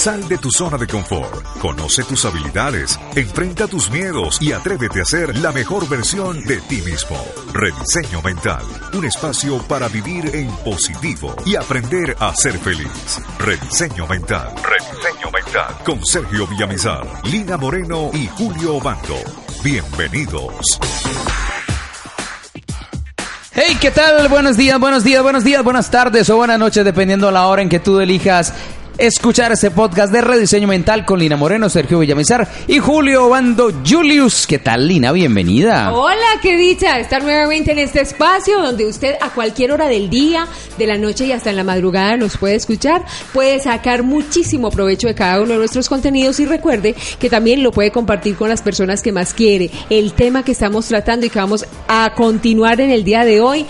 Sal de tu zona de confort, conoce tus habilidades, enfrenta tus miedos y atrévete a ser la mejor versión de ti mismo. Rediseño Mental, un espacio para vivir en positivo y aprender a ser feliz. Rediseño Mental, Rediseño Mental, con Sergio Villamizar, Lina Moreno y Julio Obando. Bienvenidos. Hey, ¿qué tal? Buenos días, buenos días, buenos días, buenas tardes o buenas noches, dependiendo de la hora en que tú elijas escuchar este podcast de rediseño mental con Lina Moreno, Sergio Villamizar y Julio Bando Julius. ¿Qué tal, Lina? Bienvenida. Hola, qué dicha estar nuevamente en este espacio donde usted a cualquier hora del día, de la noche y hasta en la madrugada nos puede escuchar, puede sacar muchísimo provecho de cada uno de nuestros contenidos y recuerde que también lo puede compartir con las personas que más quiere. El tema que estamos tratando y que vamos a continuar en el día de hoy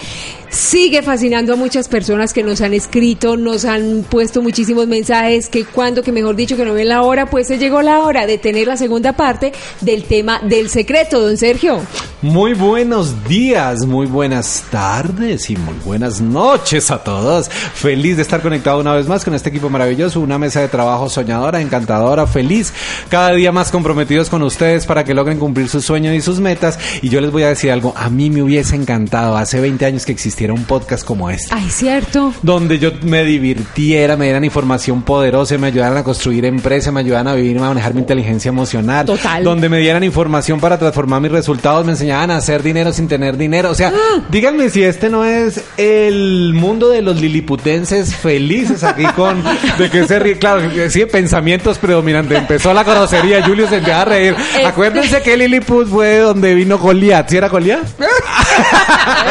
sigue fascinando a muchas personas que nos han escrito, nos han puesto muchísimos mensajes, que cuando, que mejor dicho, que no ven la hora, pues se llegó la hora de tener la segunda parte del tema del secreto, don Sergio. Muy buenos días, muy buenas tardes y muy buenas noches a todos. Feliz de estar conectado una vez más con este equipo maravilloso, una mesa de trabajo soñadora, encantadora, feliz, cada día más comprometidos con ustedes para que logren cumplir sus sueños y sus metas. Y yo les voy a decir algo, a mí me hubiese encantado hace 20 años que existía era un podcast como este. Ay, cierto. Donde yo me divirtiera, me dieran información poderosa, me ayudaran a construir empresas, me ayudaran a vivir, a manejar mi inteligencia emocional. Total. Donde me dieran información para transformar mis resultados, me enseñaban a hacer dinero sin tener dinero. O sea, Ah. díganme si este no es el mundo de los liliputenses felices aquí con de que se ríe. Claro, sí, pensamientos predominantes. Empezó la grosería, Julio se empezó a reír. Este- Acuérdense que Lilliput fue donde vino Goliat. ¿Sí era Goliat?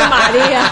María.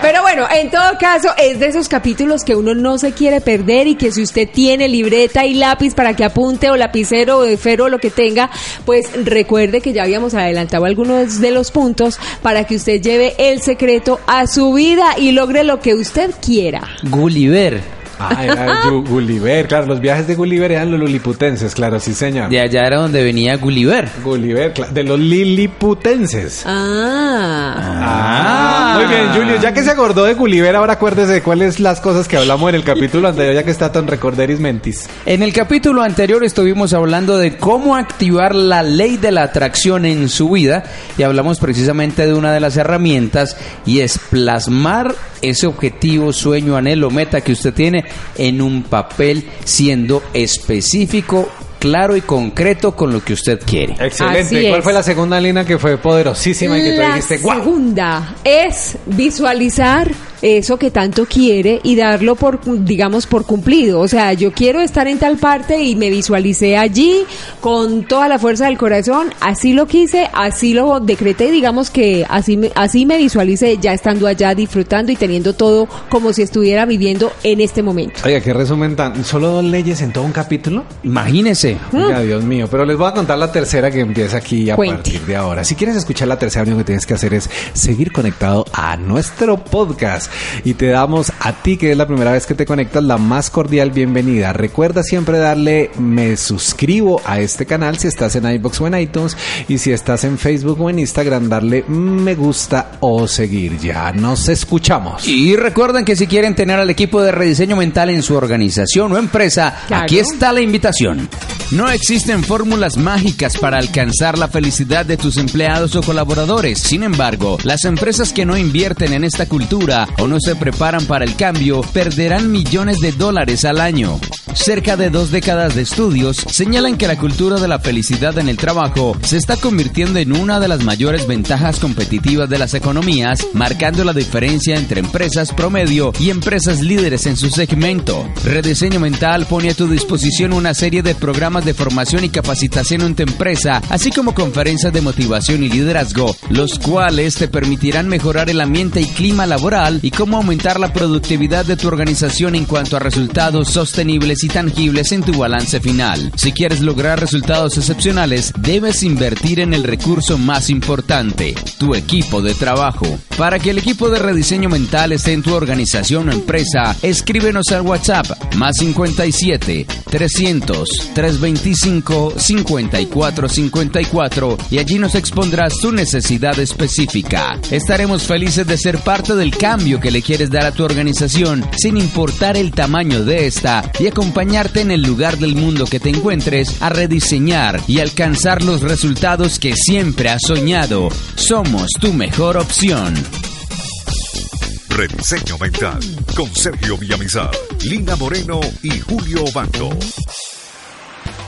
Pero bueno, en todo caso, es de esos capítulos que uno no se quiere perder y que si usted tiene libreta y lápiz para que apunte o lapicero o esfero o lo que tenga, pues recuerde que ya habíamos adelantado algunos de los puntos para que usted lleve el secreto a su vida y logre lo que usted quiera. Gulliver. Ah, era Gu- Gulliver, claro, los viajes de Gulliver eran los liliputenses, claro, sí señor. De allá era donde venía Gulliver. Gulliver, de los liliputenses. Ah. Ah, muy bien, Julio, ya que se acordó de Gulliver, ahora acuérdese de cuáles las cosas que hablamos en el capítulo anterior, ya que está tan recorderis mentis. En el capítulo anterior estuvimos hablando de cómo activar la ley de la atracción en su vida y hablamos precisamente de una de las herramientas y es plasmar ese objetivo, sueño, anhelo, meta que usted tiene en un papel siendo específico, claro y concreto con lo que usted quiere. Excelente. Así ¿Cuál es. fue la segunda línea que fue poderosísima y que tú La dijiste, guau? segunda es visualizar eso que tanto quiere y darlo por, digamos, por cumplido. O sea, yo quiero estar en tal parte y me visualicé allí con toda la fuerza del corazón. Así lo quise, así lo decreté. Digamos que así me, así me visualicé ya estando allá, disfrutando y teniendo todo como si estuviera viviendo en este momento. Oiga, qué resumen tan... ¿Solo dos leyes en todo un capítulo? Imagínese. Oiga, Dios mío, pero les voy a contar la tercera que empieza aquí a Cuente. partir de ahora. Si quieres escuchar la tercera, lo único que tienes que hacer es seguir conectado a nuestro podcast y te damos a ti, que es la primera vez que te conectas, la más cordial bienvenida. Recuerda siempre darle me suscribo a este canal si estás en iBox o en iTunes y si estás en Facebook o en Instagram, darle me gusta o seguir. Ya nos escuchamos. Y recuerden que si quieren tener al equipo de rediseño mental en su organización o empresa, Claro. aquí está la invitación. No existen fórmulas mágicas para alcanzar la felicidad de tus empleados o colaboradores. Sin embargo, las empresas que no invierten en esta cultura o no se preparan para el cambio perderán millones de dólares al año. Cerca de dos décadas de estudios señalan que la cultura de la felicidad en el trabajo se está convirtiendo en una de las mayores ventajas competitivas de las economías, marcando la diferencia entre empresas promedio y empresas líderes en su segmento. Rediseño Mental pone a tu disposición una serie de programas de formación y capacitación en tu empresa, así como conferencias de motivación y liderazgo, los cuales te permitirán mejorar el ambiente y clima laboral y cómo aumentar la productividad de tu organización en cuanto a resultados sostenibles y tangibles en tu balance final. Si quieres lograr resultados excepcionales, debes invertir en el recurso más importante, tu equipo de trabajo. Para que el equipo de rediseño mental esté en tu organización o empresa, escríbenos al WhatsApp más 57 300 325 5454 y allí nos expondrás tu necesidad específica. Estaremos felices de ser parte del cambio que le quieres dar a tu organización sin importar el tamaño de esta y acompañar acompañarte en el lugar del mundo que te encuentres a rediseñar y alcanzar los resultados que siempre has soñado. Somos tu mejor opción. Rediseño Mental con Sergio Villamizar, Lina Moreno y Julio Bando.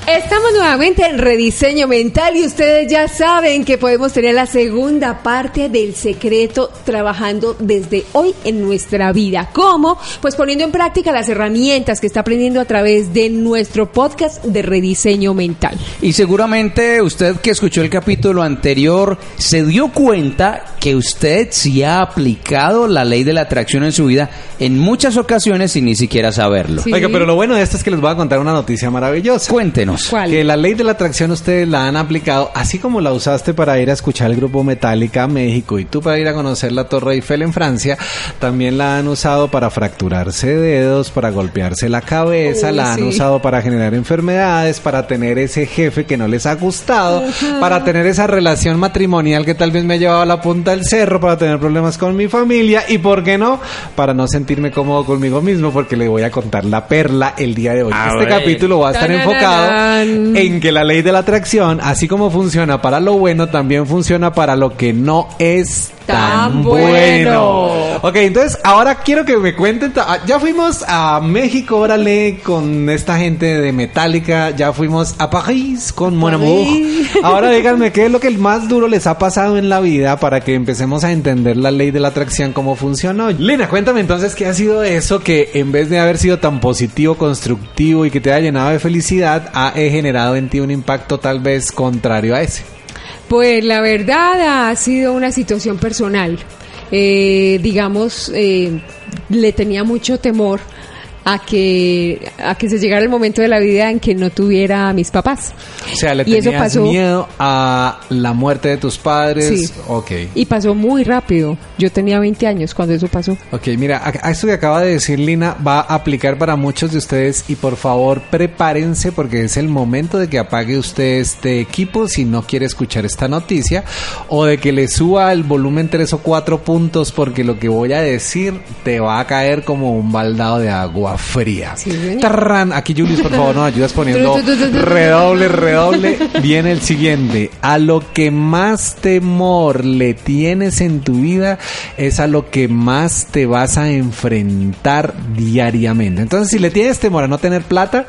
Estamos nuevamente en Rediseño Mental y ustedes ya saben que podemos tener la segunda parte del secreto trabajando desde hoy en nuestra vida. ¿Cómo? Pues poniendo en práctica las herramientas que está aprendiendo a través de nuestro podcast de Rediseño Mental. Y seguramente usted que escuchó el capítulo anterior se dio cuenta que usted sí ha aplicado la ley de la atracción en su vida en muchas ocasiones sin ni siquiera saberlo. Sí. Oiga, pero lo bueno de esto es que les voy a contar una noticia maravillosa. Cuéntenos. ¿Cuál? Que la ley de la atracción ustedes la han aplicado, así como la usaste para ir a escuchar el grupo Metallica a México y tú para ir a conocer la Torre Eiffel en Francia, también la han usado para fracturarse dedos, para golpearse la cabeza, Uy, la han sí. usado para generar enfermedades, para tener ese jefe que no les ha gustado, para tener esa relación matrimonial que tal vez me ha llevado a la punta del cerro, para tener problemas con mi familia y, ¿por qué no? Para no sentirme cómodo conmigo mismo, porque le voy a contar la perla el día de hoy. A este ver. capítulo va a estar enfocado en que la ley de la atracción, así como funciona para lo bueno, también funciona para lo que no es tan, bueno. Ok, entonces ahora quiero que me cuenten. ah, Ya fuimos a México, órale, con esta gente de Metallica. Ya fuimos a París con Mon Amour. Ahora díganme qué es lo que más duro les ha pasado en la vida para que empecemos a entender la ley de la atracción, cómo funcionó. Lina, cuéntame entonces qué ha sido eso que en vez de haber sido tan positivo, constructivo y que te haya llenado de felicidad, ha generado en ti un impacto tal vez contrario a ese. Pues la verdad ha sido una situación personal. Eh, digamos, eh, le tenía mucho temor a que, a que se llegara el momento de la vida en que no tuviera a mis papás. O sea, le Y eso tenías pasó- miedo a la muerte de tus padres. Sí. Ok. Y pasó muy rápido. Yo tenía 20 años cuando eso pasó. Ok, mira, a, a esto que acaba de decir Lina va a aplicar para muchos de ustedes y por favor prepárense porque es el momento de que apague usted este equipo si no quiere escuchar esta noticia o de que le suba el volumen tres o cuatro puntos porque lo que voy a decir te va a caer como un baldado de agua fría. Sí. Aquí Julius, por favor, nos ayudas poniendo redoble, redoble. Viene el siguiente. A lo que más temor le tienes en tu vida es a lo que más te vas a enfrentar diariamente. Entonces, si le tienes temor a no tener plata,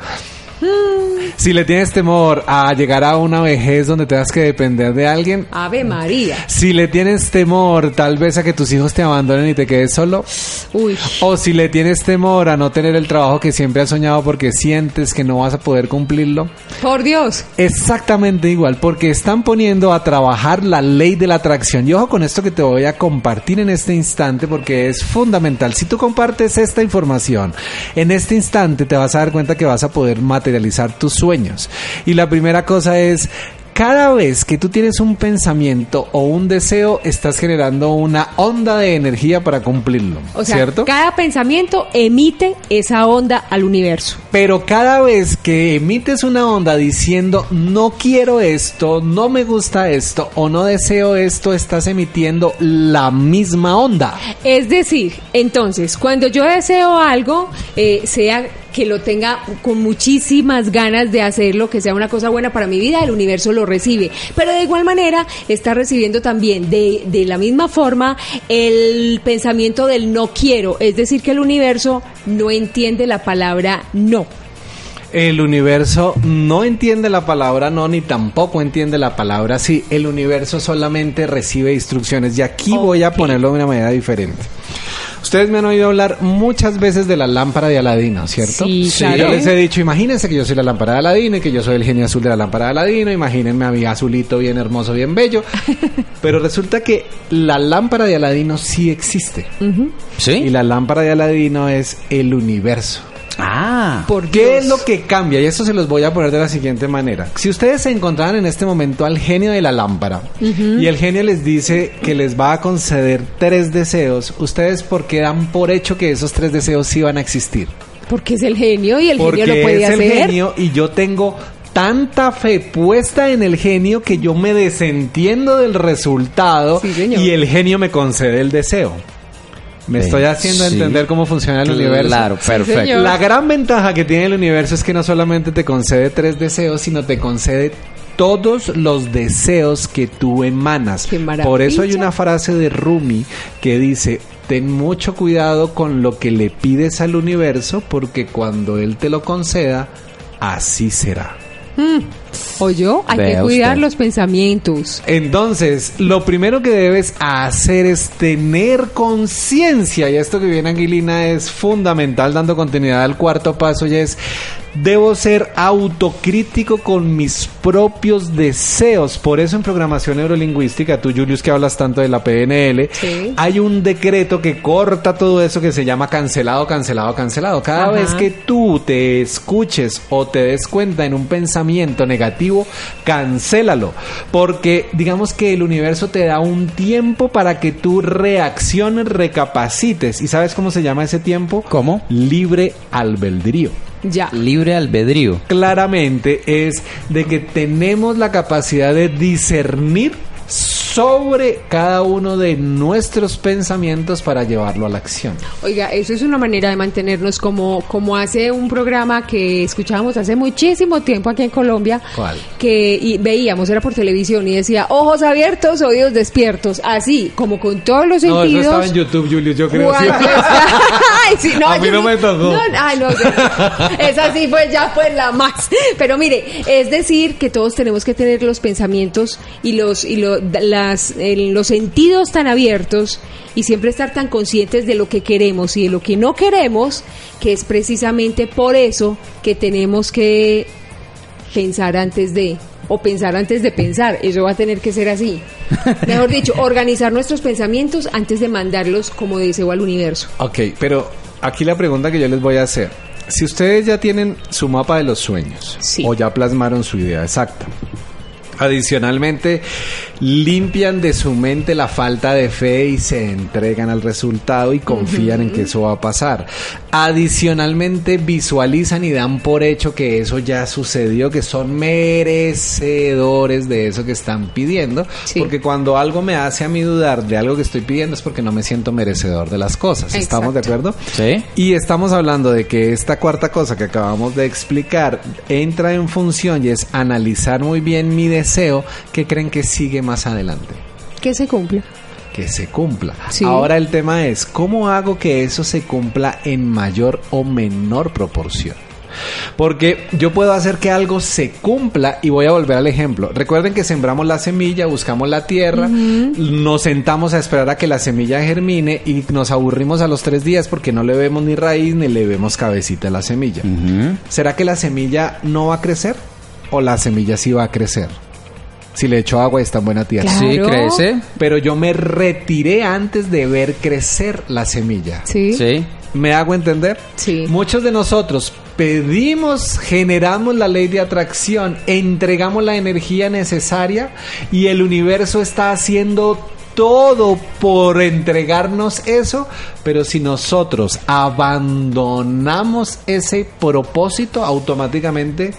si le tienes temor a llegar a una vejez donde tengas que depender de alguien, Ave María. si le tienes temor tal vez a que tus hijos te abandonen y te quedes solo, Uy. o si le tienes temor a no tener el trabajo que siempre has soñado porque sientes que no vas a poder cumplirlo, Por Dios. Exactamente igual, porque están poniendo a trabajar la ley de la atracción. Y ojo con esto que te voy a compartir en este instante porque es fundamental. Si tú compartes esta información, en este instante te vas a dar cuenta que vas a poder materializar tus sueños. Y la primera cosa es... Cada vez que tú tienes un pensamiento o un deseo, estás generando una onda de energía para cumplirlo, O sea, ¿cierto? cada pensamiento emite esa onda al universo. Pero cada vez que emites una onda diciendo no quiero esto, no me gusta esto o no deseo esto, estás emitiendo la misma onda. Es decir, entonces, cuando yo deseo algo, eh, sea que lo tenga con muchísimas ganas de hacerlo, que sea una cosa buena para mi vida, el universo lo recibe. Pero de igual manera está recibiendo también de, de la misma forma el pensamiento del no quiero. Es decir, que el universo no entiende la palabra no. El universo no entiende la palabra no ni tampoco entiende la palabra sí. El universo solamente recibe instrucciones y aquí voy a ponerlo de una manera diferente. Ustedes me han oído hablar muchas veces de la lámpara de Aladino, ¿cierto? Sí, claro. Yo les he dicho, imagínense que yo soy la lámpara de Aladino y que yo soy el genio azul de la lámpara de Aladino. Imagínense a mi azulito bien hermoso, bien bello. Pero resulta que la lámpara de Aladino sí existe. Y ¿Sí? la lámpara de Aladino es el universo. Ah. ¿Por ¿Qué es lo que cambia? Y esto se los voy a poner de la siguiente manera. Si ustedes se encontraran en este momento al genio de la lámpara y el genio les dice que les va a conceder tres deseos, ¿ustedes por qué dan por hecho que esos tres deseos sí van a existir? Porque es el genio y el Porque genio lo puede es el hacer. genio y yo tengo tanta fe puesta en el genio que yo me desentiendo del resultado Sí, señor. y el genio me concede el deseo. Me Sí. estoy haciendo Sí. entender cómo funciona el universo. Claro, perfecto. La gran ventaja que tiene el universo es que no solamente te concede tres deseos, sino te concede todos los deseos que tú emanas. ¡Qué maravilla! Por eso hay una frase de Rumi que dice, ten mucho cuidado con lo que le pides al universo, porque cuando él te lo conceda, así será. O yo, hay Vea que cuidar usted. los pensamientos. Entonces, lo primero que debes hacer es tener conciencia, y esto que viene Anguilina es fundamental, dando continuidad al cuarto paso, y es, debo ser autocrítico con mis propios deseos. Por eso en programación neurolingüística, tú Julius que hablas tanto de la PNL, Sí. hay un decreto que corta todo eso que se llama cancelado, cancelado, cancelado. Cada Ajá. vez que tú te escuches o te des cuenta en un pensamiento negativo, cancélalo. Porque digamos que el universo te da un tiempo para que tú reacciones, recapacites. ¿Y sabes cómo se llama ese tiempo? ¿Cómo? Libre albedrío. Ya. Libre albedrío. Claramente es de que tenemos la capacidad de discernir sobre cada uno de nuestros pensamientos para llevarlo a la acción. Oiga, eso es una manera de mantenernos como, como hace un programa que escuchábamos hace muchísimo tiempo aquí en Colombia. ¿Cuál? Que y veíamos, era por televisión y decía ojos abiertos, oídos despiertos. Así, como con todos los No, eso sentidos. estaba en YouTube, Julius, yo creo. sí. Cuando está- Ay, sí, no, A mí no sí- me tocó. no, ay, no, esa sí fue ya fue la más. Pero mire, es decir que todos tenemos que tener los pensamientos y los y lo- las el- los sentidos tan abiertos y siempre estar tan conscientes de lo que queremos y de lo que no queremos, que es precisamente por eso que tenemos que pensar antes de o pensar antes de pensar, eso va a tener que ser así. Mejor dicho, organizar nuestros pensamientos antes de mandarlos como deseo al universo. Ok, pero aquí la pregunta que yo les voy a hacer. Si ustedes ya tienen su mapa de los sueños Sí. o ya plasmaron su idea exacta, adicionalmente limpian de su mente la falta de fe y se entregan al resultado y confían en que eso va a pasar. Adicionalmente visualizan y dan por hecho que eso ya sucedió, que son merecedores de eso que están pidiendo, Sí. porque cuando algo me hace a mí dudar de algo que estoy pidiendo es porque no me siento merecedor de las cosas. ¿Estamos de acuerdo? Sí. Y estamos hablando de que esta cuarta cosa que acabamos de explicar entra en función y es analizar muy bien mi deseo que creen que sigue más adelante. Que se cumpla. Que se cumpla. Sí. Ahora el tema es, ¿cómo hago que eso se cumpla en mayor o menor proporción? Porque yo puedo hacer que algo se cumpla y voy a volver al ejemplo. Recuerden que sembramos la semilla, buscamos la tierra, nos sentamos a esperar a que la semilla germine y nos aburrimos a los tres días porque no le vemos ni raíz ni le vemos cabecita a la semilla. ¿Será que la semilla no va a crecer? ¿O la semilla sí va a crecer? Si le echo agua y está en buena tierra. Claro. Sí, crece. Pero yo me retiré antes de ver crecer la semilla. Sí. Sí. ¿Me hago entender? Sí. Muchos de nosotros pedimos, generamos la ley de atracción, entregamos la energía necesaria y el universo está haciendo todo por entregarnos eso, pero si nosotros abandonamos ese propósito, automáticamente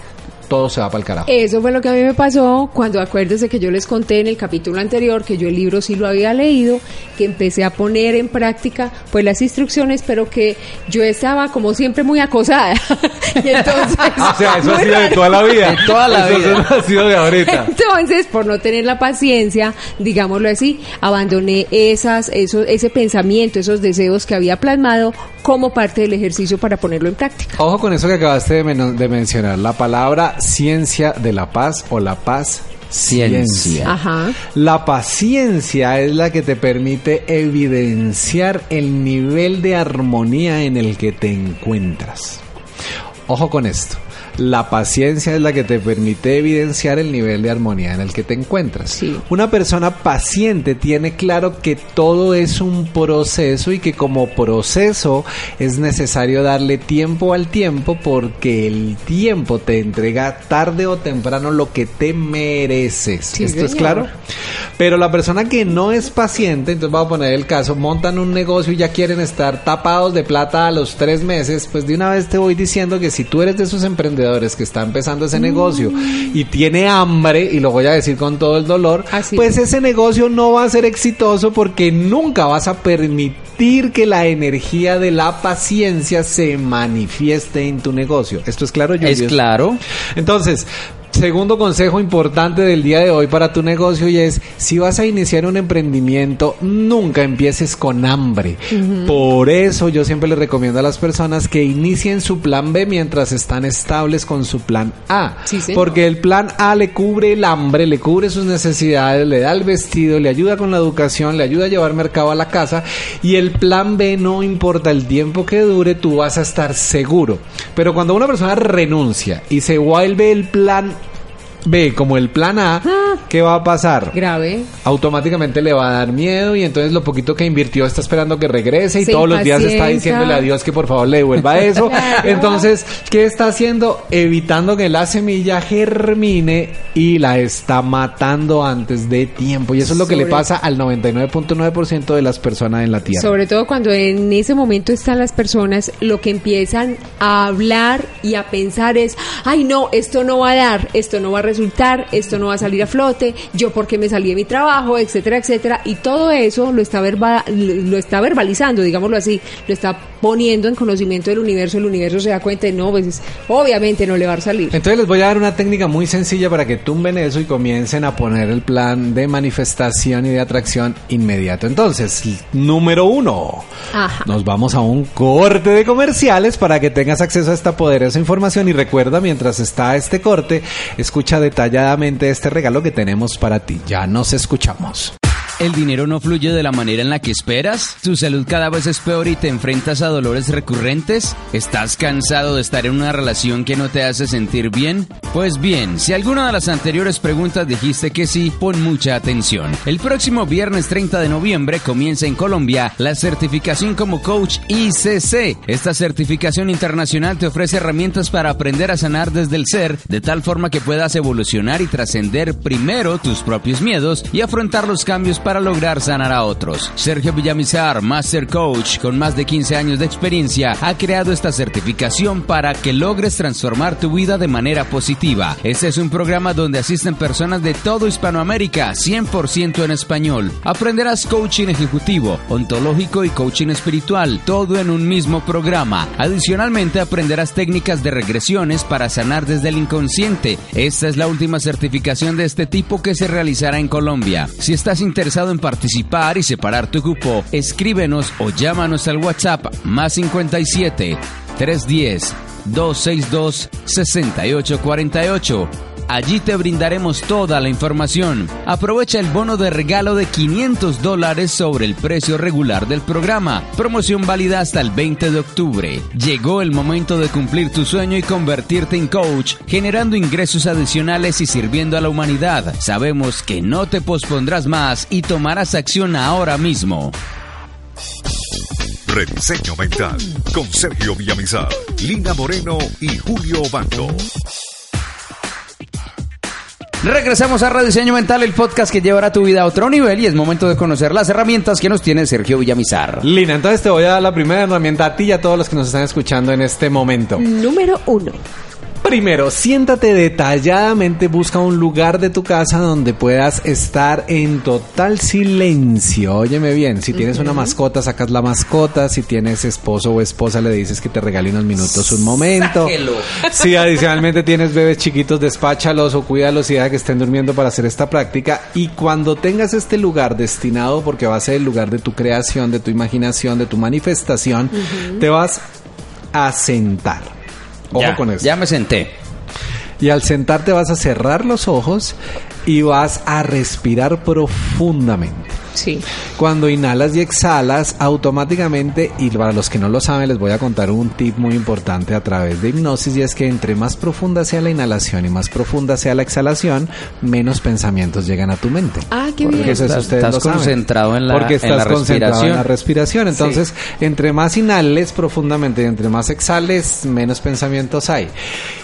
todo se va para el carajo. Eso fue lo que a mí me pasó cuando acuérdese que yo les conté en el capítulo anterior que yo el libro sí lo había leído, que empecé a poner en práctica pues las instrucciones, pero que yo estaba como siempre muy acosada. y entonces, o sea, eso ha sido de toda la vida. De toda la Eso vida. no ha sido de ahorita. Entonces, por no tener la paciencia, digámoslo así, abandoné esas, eso, ese pensamiento, esos deseos que había plasmado como parte del ejercicio para ponerlo en práctica. Ojo con eso que acabaste de, men- de mencionar, la palabra ciencia de la paz o la paz Ciencia. ciencia. Ajá. La paciencia es la que te permite evidenciar el nivel de armonía en el que te encuentras. Ojo con esto. La paciencia es la que te permite evidenciar el nivel de armonía en el que te encuentras. Sí. Una persona paciente tiene claro que todo es un proceso y que como proceso es necesario darle tiempo al tiempo porque el tiempo te entrega tarde o temprano lo que te mereces. Sí, ¿Esto es claro? Pero la persona que no es paciente, entonces vamos a poner el caso, montan un negocio y ya quieren estar tapados de plata a los tres meses, pues de una vez te voy diciendo que si tú eres de esos emprendedores emprendedores que está empezando ese negocio y tiene hambre, y lo voy a decir con todo el dolor, Así pues es. ese negocio no va a ser exitoso porque nunca vas a permitir que la energía de la paciencia se manifieste en tu negocio. ¿Esto es claro, Es Julius? claro. Entonces, segundo consejo importante del día de hoy para tu negocio y es, si vas a iniciar un emprendimiento, nunca empieces con hambre. Por eso yo siempre les recomiendo a las personas que inicien su plan B mientras están estables con su plan A. Sí. Porque el plan A le cubre el hambre, le cubre sus necesidades, le da el vestido, le ayuda con la educación, le ayuda a llevar mercado a la casa y el plan B no importa el tiempo que dure, tú vas a estar seguro. Pero cuando una persona renuncia y se vuelve el plan B como el plan A, ¿qué va a pasar? Grave. automáticamente le va a dar miedo y entonces lo poquito que invirtió está esperando que regrese y Se todos los días está diciéndole a Dios que por favor le devuelva eso. Claro. Entonces, ¿qué está haciendo? Evitando que la semilla germine y la está matando antes de tiempo. Y eso es lo que le pasa al 99.9% de las personas en la Tierra. Sobre todo cuando en ese momento están las personas, lo que empiezan a hablar y a pensar es, ay no, esto no va a dar, esto no va a resultar, esto no va a salir a flote, yo porque me salí de mi trabajo, etcétera, etcétera. Y todo eso lo está, verba- lo está verbalizando, digámoslo así, lo está poniendo en conocimiento del universo, el universo se da cuenta de no, pues obviamente no le va a salir. Entonces les voy a dar una técnica muy sencilla para que tumben eso y comiencen a poner el plan de manifestación y de atracción inmediato. Entonces, número uno, Ajá. nos vamos a un corte de comerciales para que tengas acceso a esta poderosa información y recuerda mientras está este corte, escucha detalladamente este regalo que tenemos para ti. Ya nos escuchamos. ¿El dinero no fluye de la manera en la que esperas? ¿Tu salud cada vez es peor y te enfrentas a dolores recurrentes? ¿Estás cansado de estar en una relación que no te hace sentir bien? Pues bien, si alguna de las anteriores preguntas dijiste que sí, pon mucha atención. El próximo viernes 30 de noviembre comienza en Colombia la certificación como coach ICC. Esta certificación internacional te ofrece herramientas para aprender a sanar desde el ser, de tal forma que puedas evolucionar y trascender primero tus propios miedos y afrontar los cambios para lograr sanar a otros. Sergio Villamizar, Master Coach, con más de 15 años de experiencia, ha creado esta certificación para que logres transformar tu vida de manera positiva. Este es un programa donde asisten personas de todo Hispanoamérica, 100% en español. Aprenderás coaching ejecutivo, ontológico y coaching espiritual, todo en un mismo programa. Adicionalmente aprenderás técnicas de regresiones para sanar desde el inconsciente. Esta es la última certificación de este tipo que se realizará en Colombia. Si estás interesado en participar y separar tu cupo, escríbenos o llámanos al WhatsApp más 57 310 262 6848. Allí te brindaremos toda la información. Aprovecha el bono de regalo de 500 dólares sobre el precio regular del programa. Promoción válida hasta el 20 de octubre. Llegó el momento de cumplir tu sueño y convertirte en coach, generando ingresos adicionales y sirviendo a la humanidad. Sabemos que no te pospondrás más y tomarás acción ahora mismo. Rediseño Mental con Sergio Villamizar, Lina Moreno y Julio Bando. Regresamos a Rediseño Mental, el podcast que llevará tu vida a otro nivel y es momento de conocer las herramientas que nos tiene Sergio Villamizar. Lina, entonces te voy a dar la primera herramienta a ti y a todos los que nos están escuchando en este momento. Número uno. Primero, siéntate detalladamente, busca un lugar de tu casa donde puedas estar en total silencio. Óyeme bien, si tienes una mascota, sacas la mascota, si tienes esposo o esposa, le dices que te regale unos minutos, un momento. Sáquelo. Si adicionalmente tienes bebés chiquitos, despáchalos o cuídalos y deja que estén durmiendo para hacer esta práctica. Y cuando tengas este lugar destinado, porque va a ser el lugar de tu creación, de tu imaginación, de tu manifestación, te vas a sentar. Ojo ya, con eso. ya me senté. Y al sentarte vas a cerrar los ojos y vas a respirar profundamente. Sí. Cuando inhalas y exhalas, automáticamente, y para los que no lo saben, les voy a contar un tip muy importante a través de hipnosis, y es que entre más profunda sea la inhalación y más profunda sea la exhalación, menos pensamientos llegan a tu mente. Ah, qué Porque bien. eso es- Estás- ustedes estás lo saben. concentrado en la- Porque en estás la concentrado en la respiración. respiración. Entonces, entre más inhales profundamente y entre más exhales, menos pensamientos hay.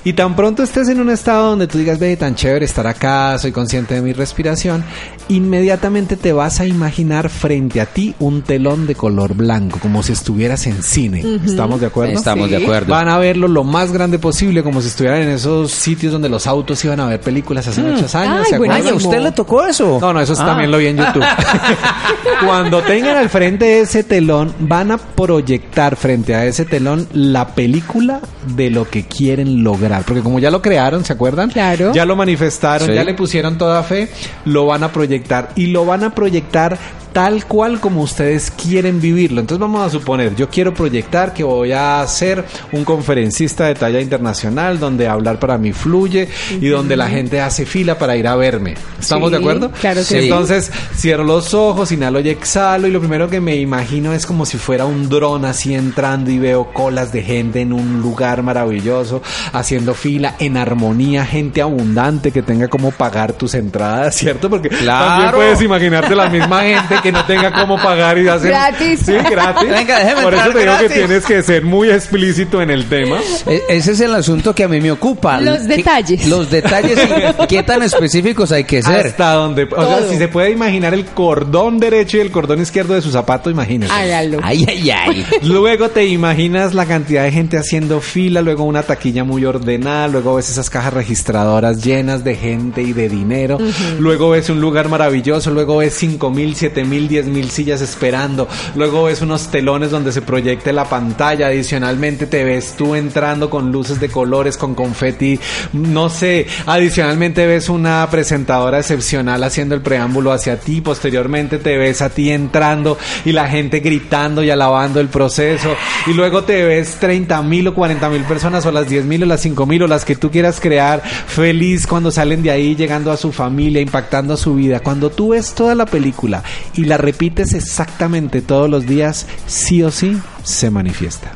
Y tan pronto estés en un estado donde tú digas, ve, tan chévere estar acá, soy consciente de mi respiración, inmediatamente te vas a imaginar frente a ti un telón de color blanco, como si estuvieras en cine. ¿Estamos de acuerdo? Estamos Sí. de acuerdo. Van a verlo lo más grande posible, como si estuvieran en esos sitios donde los autos iban a ver películas hace muchos años. Ay, ¿se buenísimo. acuerdan? Ay, ¿a usted le tocó eso? No, no, eso Ah. también lo vi en YouTube. Cuando tengan al frente ese telón, van a proyectar frente a ese telón la película de lo que quieren lograr. Porque como ya lo crearon, ¿se acuerdan? Claro. Ya lo manifestaron, Sí. ya le pusieron toda fe, lo van a proyectar. Y lo van a proyectar llegar tal cual como ustedes quieren vivirlo. Entonces vamos a suponer, yo quiero proyectar que voy a ser un conferencista de talla internacional donde hablar para mí fluye y donde la gente hace fila para ir a verme. ¿Estamos Sí, de acuerdo? claro que sí. Entonces cierro los ojos, inhalo y exhalo y lo primero que me imagino es como si fuera un dron así entrando y veo colas de gente en un lugar maravilloso, haciendo fila en armonía, gente abundante que tenga como pagar tus entradas, ¿cierto? Porque Claro. también puedes imaginarte la misma gente que no tenga cómo pagar y hacer Gratis. Sí, gratis. Venga, déjeme Por eso te digo gratis. que tienes que ser muy explícito en el tema. E- Ese es el asunto que a mí me ocupa. Los ¿Qué- detalles. Los detalles y qué tan específicos hay que ser. Hasta donde, o sea, si se puede imaginar el cordón derecho y el cordón izquierdo de su zapato, imagínese. Hágalo. Ay, ay, ay. Luego te imaginas la cantidad de gente haciendo fila, luego una taquilla muy ordenada, luego ves esas cajas registradoras llenas de gente y de dinero, luego ves un lugar maravilloso, luego ves cinco mil, siete mil, diez mil sillas esperando, luego ves unos telones donde se proyecte la pantalla, adicionalmente te ves tú entrando con luces de colores, con confeti, no sé, adicionalmente ves una presentadora excepcional haciendo el preámbulo hacia ti, posteriormente te ves a ti entrando y la gente gritando y alabando el proceso. Y luego te ves 30 mil o 40 mil personas o las 10 mil o las 5 mil o las que tú quieras crear feliz cuando salen de ahí llegando a su familia, impactando su vida. Cuando tú ves toda la película y la repites exactamente todos los días, sí o sí se manifiesta.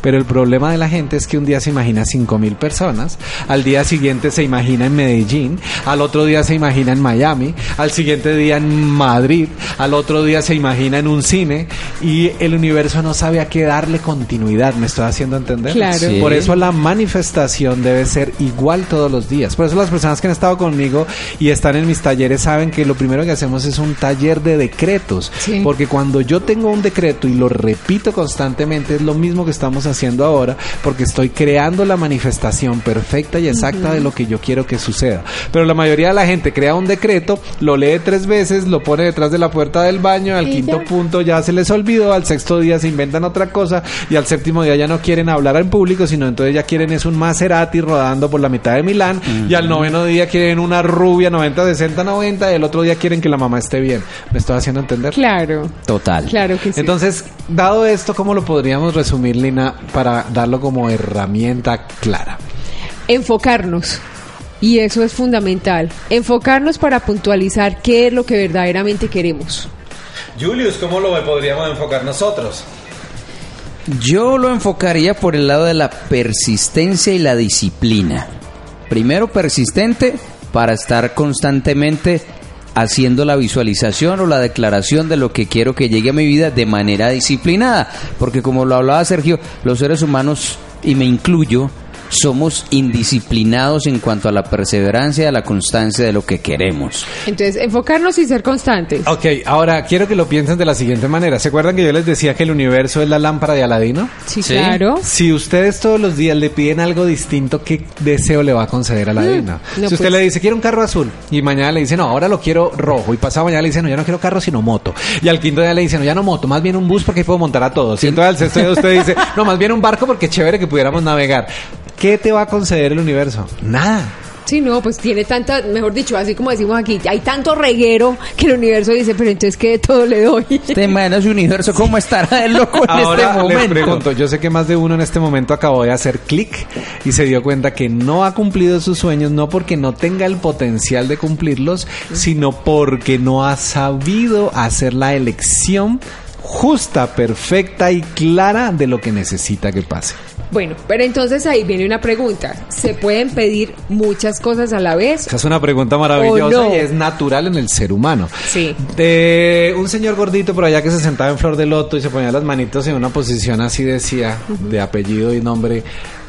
Pero el problema de la gente es que un día se imagina 5 mil personas, al día siguiente se imagina en Medellín, al otro día se imagina en Miami, al siguiente día en Madrid, al otro día se imagina en un cine y el universo no sabe a qué darle continuidad. ¿Me estoy haciendo entender? Claro. Sí. Por eso la manifestación debe ser igual todos los días. Por eso las personas que han estado conmigo y están en mis talleres saben que lo primero que hacemos es un taller de decretos. Sí. Porque cuando yo tengo un decreto y lo repito constantemente es lo mismo que estamos haciendo ahora porque estoy creando la manifestación perfecta y exacta de lo que yo quiero que suceda. Pero la mayoría de la gente crea un decreto, lo lee tres veces, lo pone detrás de la puerta del baño, al quinto ya. punto ya se les olvidó, al sexto día se inventan otra cosa y al séptimo día ya no quieren hablar en público, sino entonces ya quieren es un Maserati rodando por la mitad de Milán y al noveno día quieren una rubia 90, 60, 90 y el otro día quieren que la mamá esté bien. ¿Me estoy haciendo entender? Claro. Total. Claro que sí. Entonces, dado esto, ¿cómo lo podríamos resumir, Lina, para darlo como herramienta clara? enfocarnos. Y eso es fundamental. Enfocarnos para puntualizar qué es lo que verdaderamente queremos. Julius, ¿cómo lo podríamos enfocar nosotros? Yo lo enfocaría por el lado de la persistencia y la disciplina. Primero persistente para estar constantemente haciendo la visualización o la declaración de lo que quiero que llegue a mi vida de manera disciplinada. Porque como lo hablaba Sergio, los seres humanos, y me incluyo, somos indisciplinados en cuanto a la perseverancia y a la constancia de lo que queremos. Entonces, enfocarnos y ser constantes. Ok, ahora quiero que lo piensen de la siguiente manera. ¿Se acuerdan que yo les decía que el universo es la lámpara de Aladino? Sí, Sí. claro. Si ustedes todos los días le piden algo distinto, ¿qué deseo le va a conceder a Aladino? Mm, no, si usted pues- le dice, quiero un carro azul, y mañana le dice, no, ahora lo quiero rojo, y pasado mañana le dice, no, ya no quiero carro, sino moto. Y al quinto día le dice, no, ya no moto, más bien un bus porque ahí puedo montar a todos. Y entonces al sexto día usted dice, no, más bien un barco porque chévere que pudiéramos navegar. ¿Qué te va a conceder el universo? Nada. Sí, no, pues tiene tanta, mejor dicho, así como decimos aquí, hay tanto reguero que el universo dice, pero entonces que de todo le doy. Te imaginas universo cómo estará el loco en Ahora este les momento. pregunto, yo sé que más de uno en este momento acabó de hacer clic y se dio cuenta que no ha cumplido sus sueños, no porque no tenga el potencial de cumplirlos, sino porque no ha sabido hacer la elección justa, perfecta y clara de lo que necesita que pase. Bueno, pero entonces ahí viene una pregunta. ¿Se pueden pedir muchas cosas a la vez? Esa es una pregunta maravillosa y es natural en el ser humano. Sí. De un señor gordito por allá que se sentaba en flor de loto y se ponía las manitos en una posición así decía, de apellido y nombre,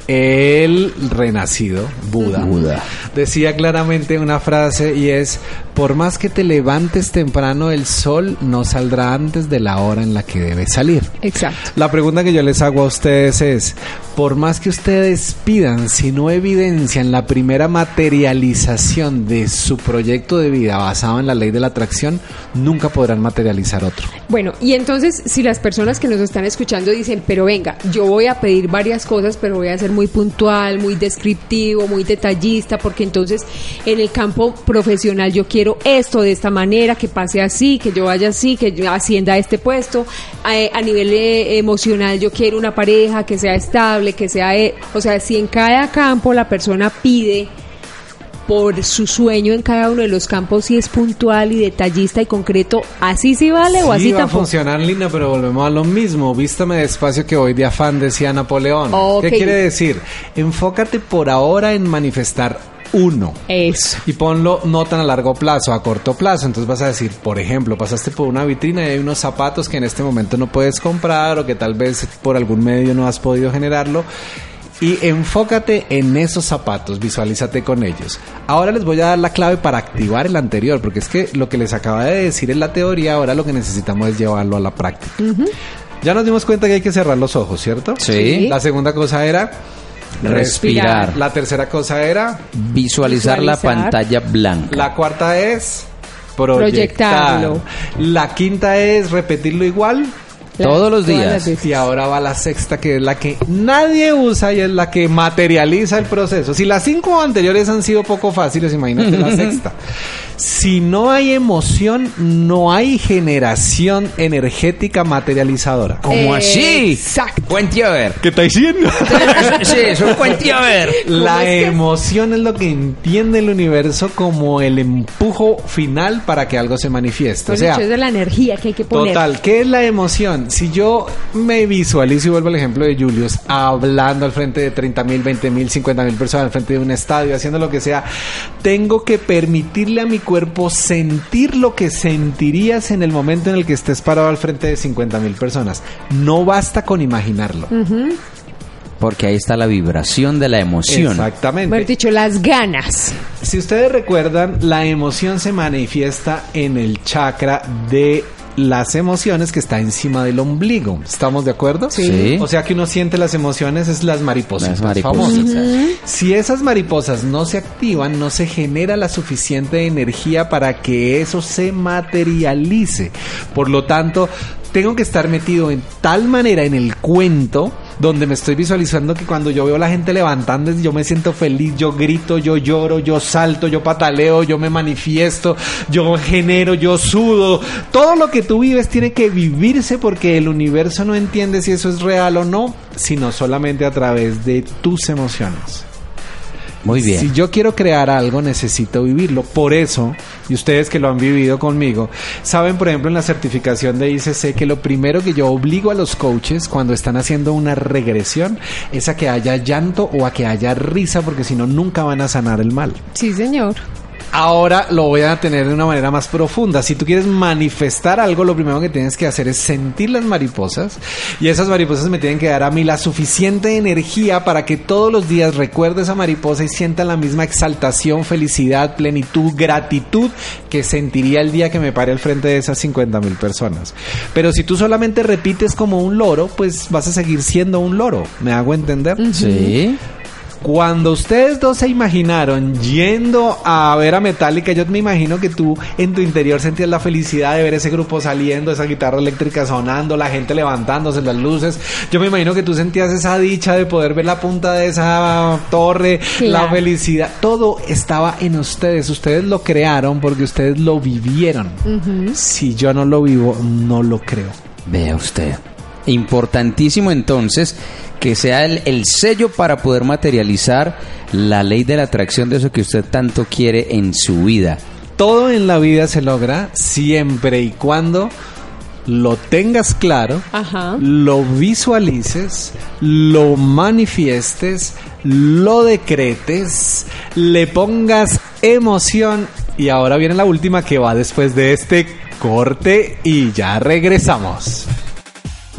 el renacido, Buda, Buda. decía claramente una frase y es, por más que te levantes temprano, el sol no saldrá antes de la hora en la que debe salir. Exacto. La pregunta que yo les hago a ustedes es, por más que ustedes pidan, si no evidencian la primera materialización de su proyecto de vida basado en la ley de la atracción, nunca podrán materializar otro. Bueno, y entonces si las personas que nos están escuchando dicen, pero venga, yo voy a pedir varias cosas, pero voy a ser muy puntual, muy descriptivo, muy detallista, porque entonces en el campo profesional yo quiero esto de esta manera, que pase así, que yo vaya así, que yo ascienda este puesto. A, a nivel eh, emocional yo quiero una pareja que sea estable, que sea... eh, o sea, si en cada campo la persona pide por su sueño en cada uno de los campos si es puntual y detallista y concreto, así sí vale o Sí, así va a tampoco. funcionar, Lina, pero volvemos a lo mismo. Vístame despacio que voy de afán, decía Napoleón. ¿Qué quiere decir? Enfócate por ahora en manifestar uno. Eso. Y ponlo no tan a largo plazo, a corto plazo. Entonces vas a decir, por ejemplo, pasaste por una vitrina y hay unos zapatos que en este momento no puedes comprar o que tal vez por algún medio no has podido generarlo. Y enfócate en esos zapatos, visualízate con ellos. Ahora les voy a dar la clave para activar el anterior, porque es que lo que les acaba de decir en la teoría, ahora lo que necesitamos es llevarlo a la práctica. Ya nos dimos cuenta que hay que cerrar los ojos, ¿cierto? Sí. La segunda cosa era Respirar. La tercera cosa era Visualizar, la pantalla blanca. la cuarta es proyectar. Proyectarlo. La quinta es repetirlo igual. Todos los días. Y ahora va la sexta, que es la que nadie usa y es la que materializa el proceso. Si las cinco anteriores han sido poco fáciles, imagínate la sexta. Si no hay emoción, no hay generación energética materializadora. ¿Cómo Eh, así? exacto. Cuente a ver. ¿Qué está diciendo? sí, eso cuente a ver. La es que- emoción es lo que entiende el universo como el empujo final para que algo se manifieste. O Pues sea, es de la energía que hay que poner. Total, ¿qué es la emoción? Si yo me visualizo y vuelvo al ejemplo de Julius, hablando al frente de 30 mil, 20 mil, 50 mil personas, al frente de un estadio, haciendo lo que sea, tengo que permitirle a mi cuerpo sentir lo que sentirías en el momento en el que estés parado al frente de 50 mil personas. No basta con imaginarlo. Porque ahí está la vibración de la emoción. Exactamente. Mejor dicho, las ganas. Si ustedes recuerdan, la emoción se manifiesta en el chakra de las emociones que está encima del ombligo. ¿Estamos de acuerdo? Sí. O sea que uno siente las emociones, es las mariposas. Las mariposas. Si esas mariposas no se activan, no se genera la suficiente energía para que eso se materialice. Por lo tanto, tengo que estar metido en tal manera en el cuento donde me estoy visualizando que cuando yo veo a la gente levantando, yo me siento feliz, yo grito, yo lloro, yo salto, yo pataleo, yo me manifiesto, yo genero, yo sudo. Todo lo que tú vives tiene que vivirse porque el universo no entiende si eso es real o no, sino solamente a través de tus emociones. Muy bien. Si yo quiero crear algo, necesito vivirlo. Por eso, y ustedes que lo han vivido conmigo, saben, por ejemplo, en la certificación de ICC que lo primero que yo obligo a los coaches cuando están haciendo una regresión es a que haya llanto o a que haya risa, porque si no, nunca van a sanar el mal. Sí, señor. Ahora lo voy a tener de una manera más profunda. Si tú quieres manifestar algo, lo primero que tienes que hacer es sentir las mariposas. Y esas mariposas me tienen que dar a mí la suficiente energía para que todos los días recuerde esa mariposa y sienta la misma exaltación, felicidad, plenitud, gratitud que sentiría el día que me pare al frente de esas 50 mil personas. Pero si tú solamente repites como un loro, pues vas a seguir siendo un loro. ¿Me hago entender? Sí. Cuando ustedes dos se imaginaron yendo a ver a Metallica, yo me imagino que tú en tu interior sentías la felicidad de ver ese grupo saliendo, esa guitarra eléctrica sonando, la gente levantándose, las luces. Yo me imagino que tú sentías esa dicha de poder ver la punta de esa torre, la felicidad. Todo estaba en ustedes. Ustedes lo crearon porque ustedes lo vivieron. Si yo no lo vivo, no lo creo. Vea usted. Importantísimo entonces que sea el, el sello para poder materializar la ley de la atracción de eso que usted tanto quiere en su vida. todo en la vida se logra siempre y cuando lo tengas claro, Ajá. lo visualices, lo manifiestes, lo decretes, le pongas emoción y ahora viene la última que va después de este corte y ya regresamos.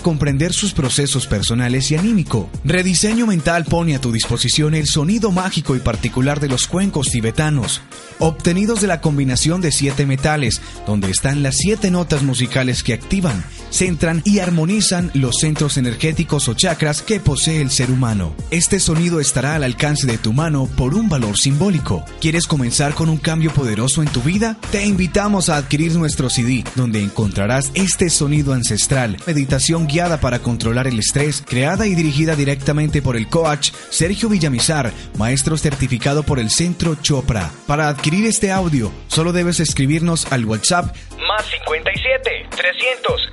comprender sus procesos personales y anímico. Rediseño Mental pone a tu disposición el sonido mágico y particular de los cuencos tibetanos, obtenidos de la combinación de siete metales, donde están las siete notas musicales que activan, centran y armonizan los centros energéticos o chakras que posee el ser humano. Este sonido estará al alcance de tu mano por un valor simbólico. ¿Quieres comenzar con un cambio poderoso en tu vida? Te invitamos a adquirir nuestro CD, donde encontrarás este sonido ancestral, meditación guiada para controlar el estrés, creada y dirigida directamente por el coach Sergio Villamizar, maestro certificado por el Centro Chopra. Para adquirir este audio, solo debes escribirnos al WhatsApp más 57 300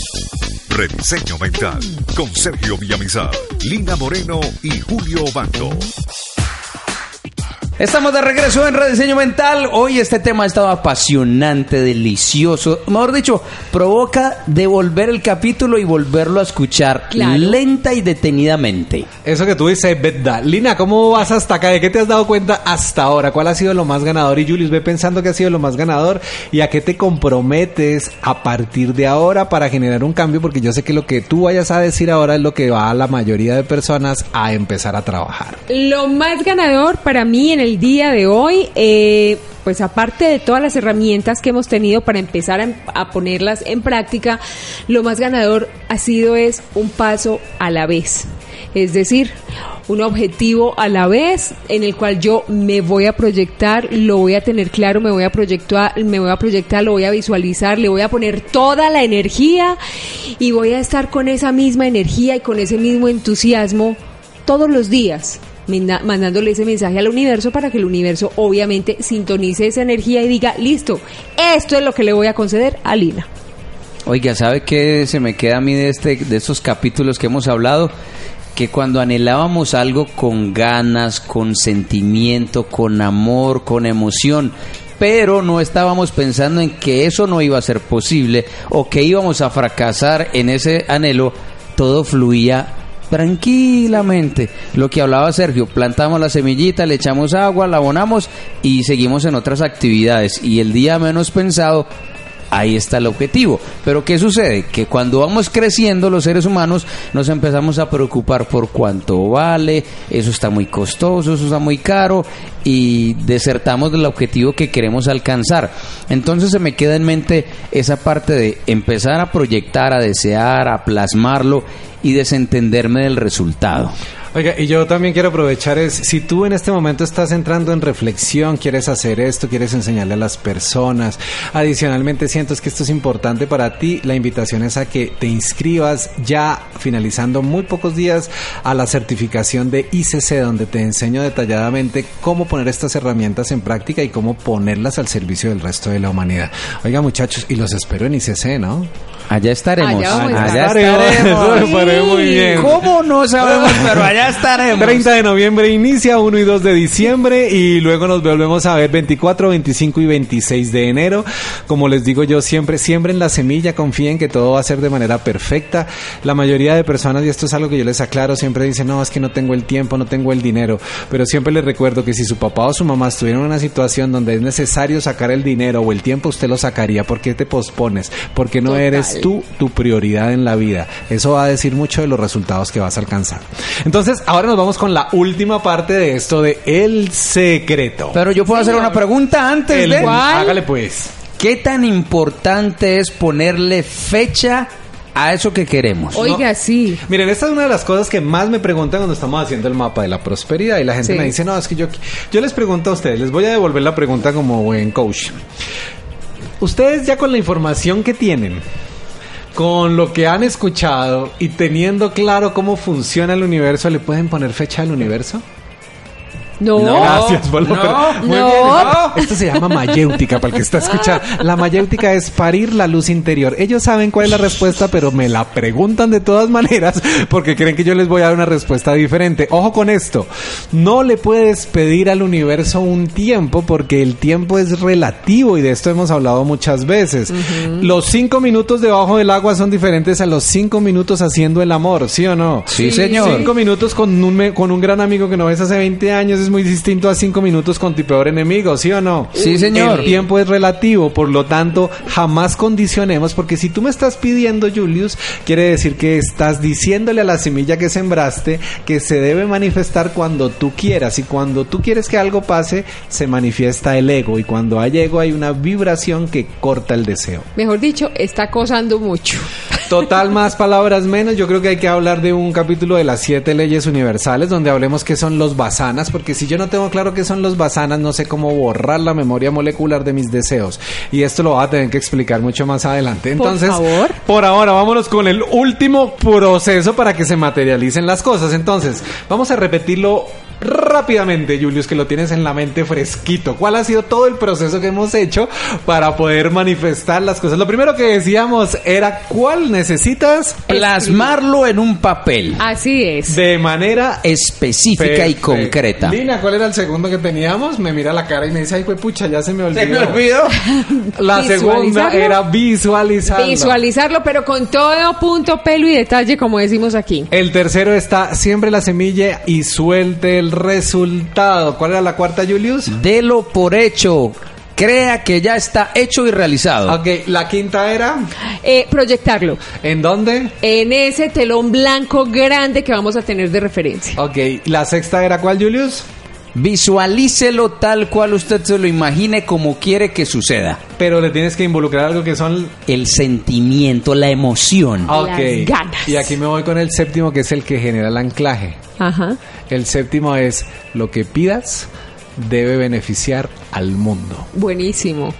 Rediseño Mental con Sergio Villamizar, Lina Moreno y Julio Bando. Estamos de regreso en Rediseño Mental. Hoy este tema ha estado apasionante, delicioso. Mejor dicho, provoca devolver el capítulo y volverlo a escuchar Claro. lenta y detenidamente. Eso que tú dices, es verdad. Lina, ¿cómo vas hasta acá? ¿De qué te has dado cuenta hasta ahora? ¿Cuál ha sido lo más ganador? Y Julius, ve pensando que ha sido lo más ganador y a qué te comprometes a partir de ahora para generar un cambio, porque yo sé que lo que tú vayas a decir ahora es lo que va a la mayoría de personas a empezar a trabajar. Lo más ganador para mí en el día de hoy, eh, pues aparte de todas las herramientas que hemos tenido para empezar a, a ponerlas en práctica, lo más ganador ha sido es un paso a la vez. Es decir, un objetivo a la vez en el cual yo me voy a proyectar, lo voy a tener claro, me voy a proyectar, me voy a proyectar, lo voy a visualizar, le voy a poner toda la energía y voy a estar con esa misma energía y con ese mismo entusiasmo todos los días mandándole ese mensaje al universo para que el universo obviamente sintonice esa energía y diga, listo, esto es lo que le voy a conceder a Lina. Oiga, ¿sabe qué se me queda a mí de, este, de estos capítulos que hemos hablado? Que cuando anhelábamos algo con ganas, con sentimiento, con amor, con emoción, pero no estábamos pensando en que eso no iba a ser posible o que íbamos a fracasar en ese anhelo, todo fluía tranquilamente. Lo que hablaba Sergio, plantamos la semillita, le echamos agua, la abonamos y seguimos en otras actividades. Y el día menos pensado, ahí está el objetivo. Pero ¿qué sucede? Que cuando vamos creciendo los seres humanos nos empezamos a preocupar por cuánto vale, eso está muy costoso, eso está muy caro y desertamos del objetivo que queremos alcanzar. Entonces se me queda en mente esa parte de empezar a proyectar, a desear, a plasmarlo y desentenderme del resultado. Oiga, y yo también quiero aprovechar es, si tú en este momento estás entrando en reflexión, quieres hacer esto, quieres enseñarle a las personas, adicionalmente sientes que esto es importante para ti, la invitación es a que te inscribas ya finalizando muy pocos días a la certificación de ICC, donde te enseño detalladamente cómo poner estas herramientas en práctica y cómo ponerlas al servicio del resto de la humanidad. Oiga muchachos, y los espero en ICC, ¿no? Allá estaremos. Allá estaremos. Eso me parece muy bien. ¿Cómo no sabemos? Pero allá estaremos. 30 de noviembre inicia, 1 y 2 de diciembre y luego nos volvemos a ver 24, 25 y 26 de enero. Como les digo yo siempre, siembren la semilla, confíen que todo va a ser de manera perfecta. La mayoría de personas, y esto es algo que yo les aclaro, siempre dicen, no, es que no tengo el tiempo, no tengo el dinero. Pero siempre les recuerdo que si su papá o su mamá estuvieran en una situación donde es necesario sacar el dinero o el tiempo, usted lo sacaría. ¿Por qué te pospones? Porque no Total. eres tú tu prioridad en la vida. Eso va a decir mucho de los resultados que vas a alcanzar. Entonces, ahora nos vamos con la última parte de esto de El Secreto. Pero yo puedo hacer una pregunta antes El- de... Hágale pues. ¿Qué tan importante es ponerle fecha a eso que queremos. Oiga, sí. Miren, esta es una de las cosas que más me preguntan cuando estamos haciendo el mapa de la prosperidad y la gente Sí. me dice, no, es que yo, yo les pregunto a ustedes, les voy a devolver la pregunta como buen coach. Ustedes ya con la información que tienen, con lo que han escuchado y teniendo claro cómo funciona el universo, ¿le pueden poner fecha al universo? No. Gracias, por la no, pre- Muy no. bien. Esto se llama mayéutica, para el que está escuchando. La mayéutica es parir la luz interior. Ellos saben cuál es la respuesta, pero me la preguntan de todas maneras porque creen que yo les voy a dar una respuesta diferente. Ojo con esto. No le puedes pedir al universo un tiempo porque el tiempo es relativo y de esto hemos hablado muchas veces. Los cinco minutos debajo del agua son diferentes a los cinco minutos haciendo el amor, ¿sí o no? Sí, señor. Cinco minutos con un, me- con un gran amigo que no ves hace 20 años es muy distinto a cinco minutos con tu peor enemigo, ¿sí o no? Sí, señor. El tiempo es relativo, por lo tanto, jamás condicionemos, porque si tú me estás pidiendo, Julius, quiere decir que estás diciéndole a la semilla que sembraste que se debe manifestar cuando tú quieras, y cuando tú quieres que algo pase, se manifiesta el ego, y cuando hay ego hay una vibración que corta el deseo. Mejor dicho, está acosando mucho. Total, más palabras menos. Yo creo que hay que hablar de un capítulo de las siete leyes universales donde hablemos qué son los basanas, porque si yo no tengo claro qué son los basanas, no sé cómo borrar la memoria molecular de mis deseos. Y esto lo va a tener que explicar mucho más adelante. Por Entonces, favor. por ahora, vámonos con el último proceso para que se materialicen las cosas. Entonces, vamos a repetirlo rápidamente, Julius, que lo tienes en la mente fresquito. ¿Cuál ha sido todo el proceso que hemos hecho para poder manifestar las cosas? Lo primero que decíamos era cuál necesitas Plasmarlo en un papel. Así es. de manera específica y concreta. Lina, ¿cuál era el segundo que teníamos? Me mira la cara y me dice, ay, pues pucha, ya se me olvidó. ¿Se me olvidó? La segunda era visualizarlo. Visualizarlo, pero con todo punto, pelo y detalle, como decimos aquí. El tercero está siembre la semilla y suelte el resultado. ¿Cuál era la cuarta, Julius? Delo por hecho. Crea que ya está hecho y realizado. Ok, la quinta era. Eh, proyectarlo ¿En dónde? en ese telón blanco grande que vamos a tener de referencia. Ok, la sexta era cuál, Julius? Visualícelo tal cual usted se lo imagine como quiere que suceda. Pero le tienes que involucrar algo que son. El sentimiento, la emoción. Ah. Ok. Las ganas. Y aquí me voy con el séptimo, que es el que genera el anclaje. Ajá. El séptimo es lo que pidas debe beneficiar al mundo. Buenísimo.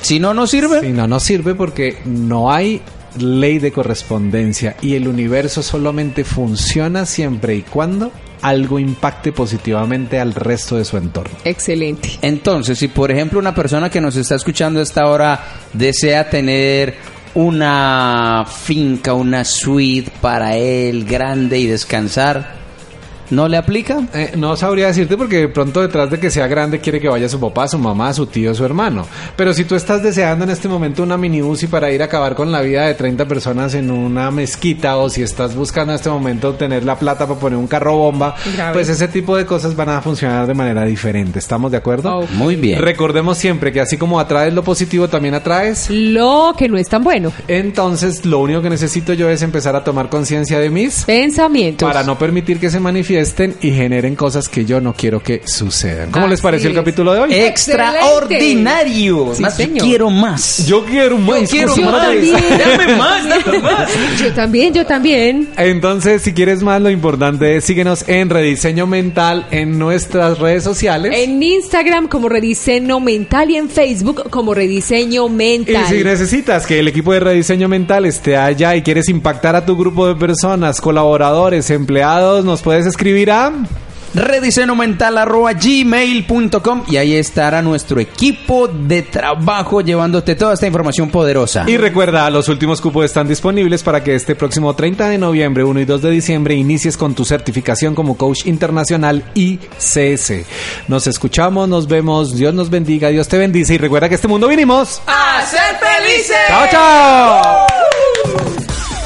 Si no, no sirve. Si no, no sirve porque no hay ley de correspondencia y el universo solamente funciona siempre y cuando algo impacte positivamente al resto de su entorno. Excelente. Entonces, si por ejemplo una persona que nos está escuchando a esta hora desea tener una finca, una suite para él grande y descansar, ¿no le aplica? Eh, no sabría decirte porque de pronto detrás de que sea grande quiere que vaya su papá, su mamá, su tío, su hermano. Pero si tú estás deseando en este momento una mini UCI para ir a acabar con la vida de 30 personas en una mezquita o si estás buscando en este momento tener la plata para poner un carro bomba, Grave. pues ese tipo de cosas van a funcionar de manera diferente. ¿Estamos de acuerdo? Muy bien. Recordemos siempre que así como atraes lo positivo, también atraes. Lo que no es tan bueno. Entonces, lo único que necesito yo es empezar a tomar conciencia de mis Pensamientos. para no permitir que se manifiesten y generen cosas que yo no quiero que sucedan. ¿Cómo les Así pareció el capítulo de hoy? Extraordinario. Sí, Más, yo señor. quiero más. Yo quiero más. quiero Yo más. también. Dame más, dame más. Yo también, yo también. Entonces, si quieres más, lo importante es síguenos en Rediseño Mental en nuestras redes sociales. En Instagram como Rediseño Mental y en Facebook como Rediseño Y Mental. si necesitas que el equipo de rediseño mental esté allá y quieres impactar a tu grupo de personas, colaboradores, empleados, nos puedes escribir a... gmail.com y ahí estará nuestro equipo de trabajo llevándote toda esta información poderosa. Y recuerda, los últimos cupos están disponibles para que este próximo 30 de noviembre, 1 y 2 de diciembre inicies con tu certificación como coach internacional ICS. Nos escuchamos, nos vemos, Dios nos bendiga, Dios te bendice y recuerda que este mundo vinimos. ¡A ser felices! ¡Chao, chao!